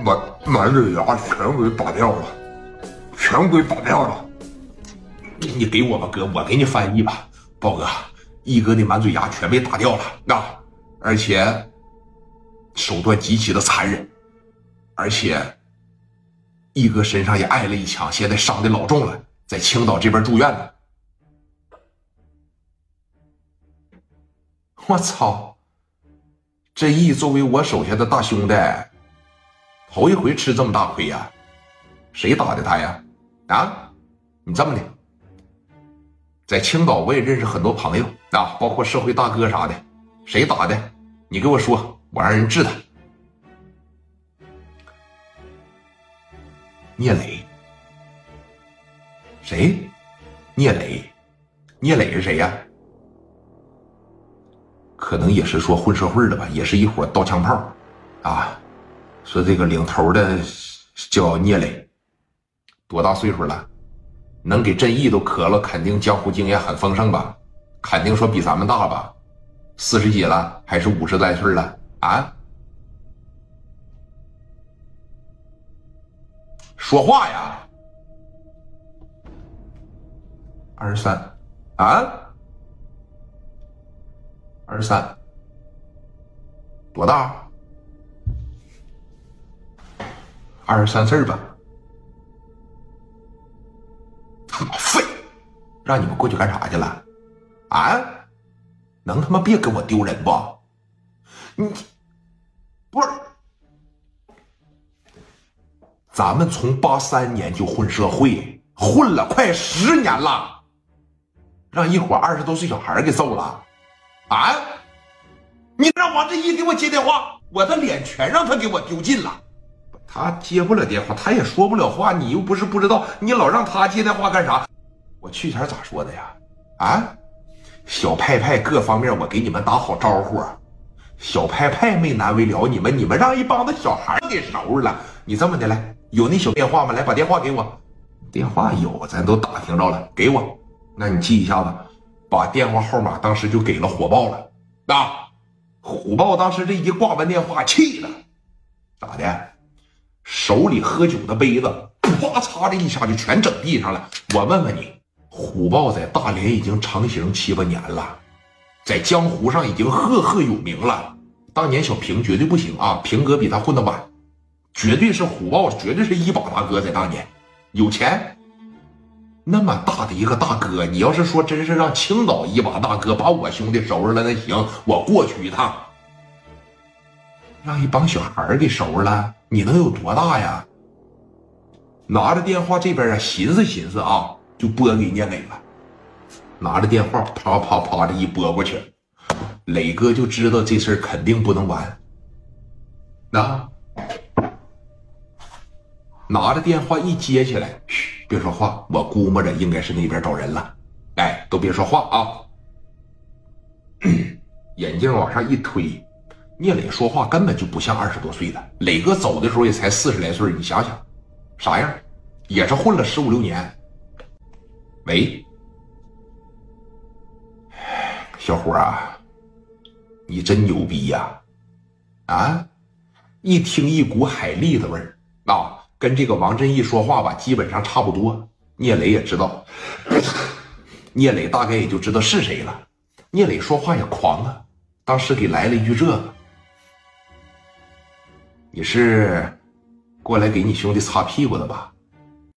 满满嘴牙全给拔掉了，全给拔掉了。你给我吧，哥，我给你翻译吧。豹哥，一哥的满嘴牙全被打掉了啊，而且手段极其的残忍，而且一哥身上也挨了一枪，现在伤的老重了，在青岛这边住院呢。我操！这义作为我手下的大兄弟，头一回吃这么大亏呀！谁打的他呀？啊！你这么的，在青岛我也认识很多朋友啊，包括社会大哥啥的。谁打的？你给我说，我让人治他。聂磊？谁？聂磊？聂磊是谁呀？可能也是说混社会的吧，也是一伙刀枪炮，啊，说这个领头的叫聂磊，多大岁数了？能给朕义都磕了，肯定江湖经验很丰盛吧？肯定说比咱们大吧？四十几了还是五十来岁了？啊？说话呀！二十三，啊？二十三，多大？二十三岁吧。他妈废！让你们过去干啥去了？啊？能他妈别给我丢人不？你不是？咱们从八三年就混社会，混了快十年了，让一伙二十多岁小孩给揍了。啊！你让王振义给我接电话，我的脸全让他给我丢尽了。他接不了电话，他也说不了话。你又不是不知道，你老让他接电话干啥？我去前咋说的呀？啊！小派派各方面我给你们打好招呼，小派派没难为了你们，你们让一帮子小孩给收拾了。你这么的来，有那小电话吗？来把电话给我。电话有，咱都打听着了，给我。那你记一下子。把电话号码当时就给了虎豹了，啊，虎豹当时这一挂完电话，气了，咋的？手里喝酒的杯子，啪嚓的一下就全整地上了。我问问你，虎豹在大连已经长行七八年了，在江湖上已经赫赫有名了。当年小平绝对不行啊，平哥比他混的晚，绝对是虎豹，绝对是一把大哥，在当年有钱。那么大的一个大哥，你要是说真是让青岛一把大哥把我兄弟收拾了，那行，我过去一趟。让一帮小孩给收拾了，你能有多大呀？拿着电话这边啊，寻思寻思啊，就拨给聂磊了。拿着电话，啪啪啪的一拨过去，磊哥就知道这事肯定不能完。那拿着电话一接起来，嘘。别说话，我估摸着应该是那边找人了。哎，都别说话啊！眼镜往上一推，聂磊说话根本就不像二十多岁的。磊哥走的时候也才四十来岁，你想想，啥样？也是混了十五六年。喂，小伙啊，你真牛逼呀！啊，一听一股海蛎子味儿啊！跟这个王振义说话吧，基本上差不多。聂磊也知道，聂磊大概也就知道是谁了。聂磊说话也狂啊，当时给来了一句：“这个，你是过来给你兄弟擦屁股的吧？”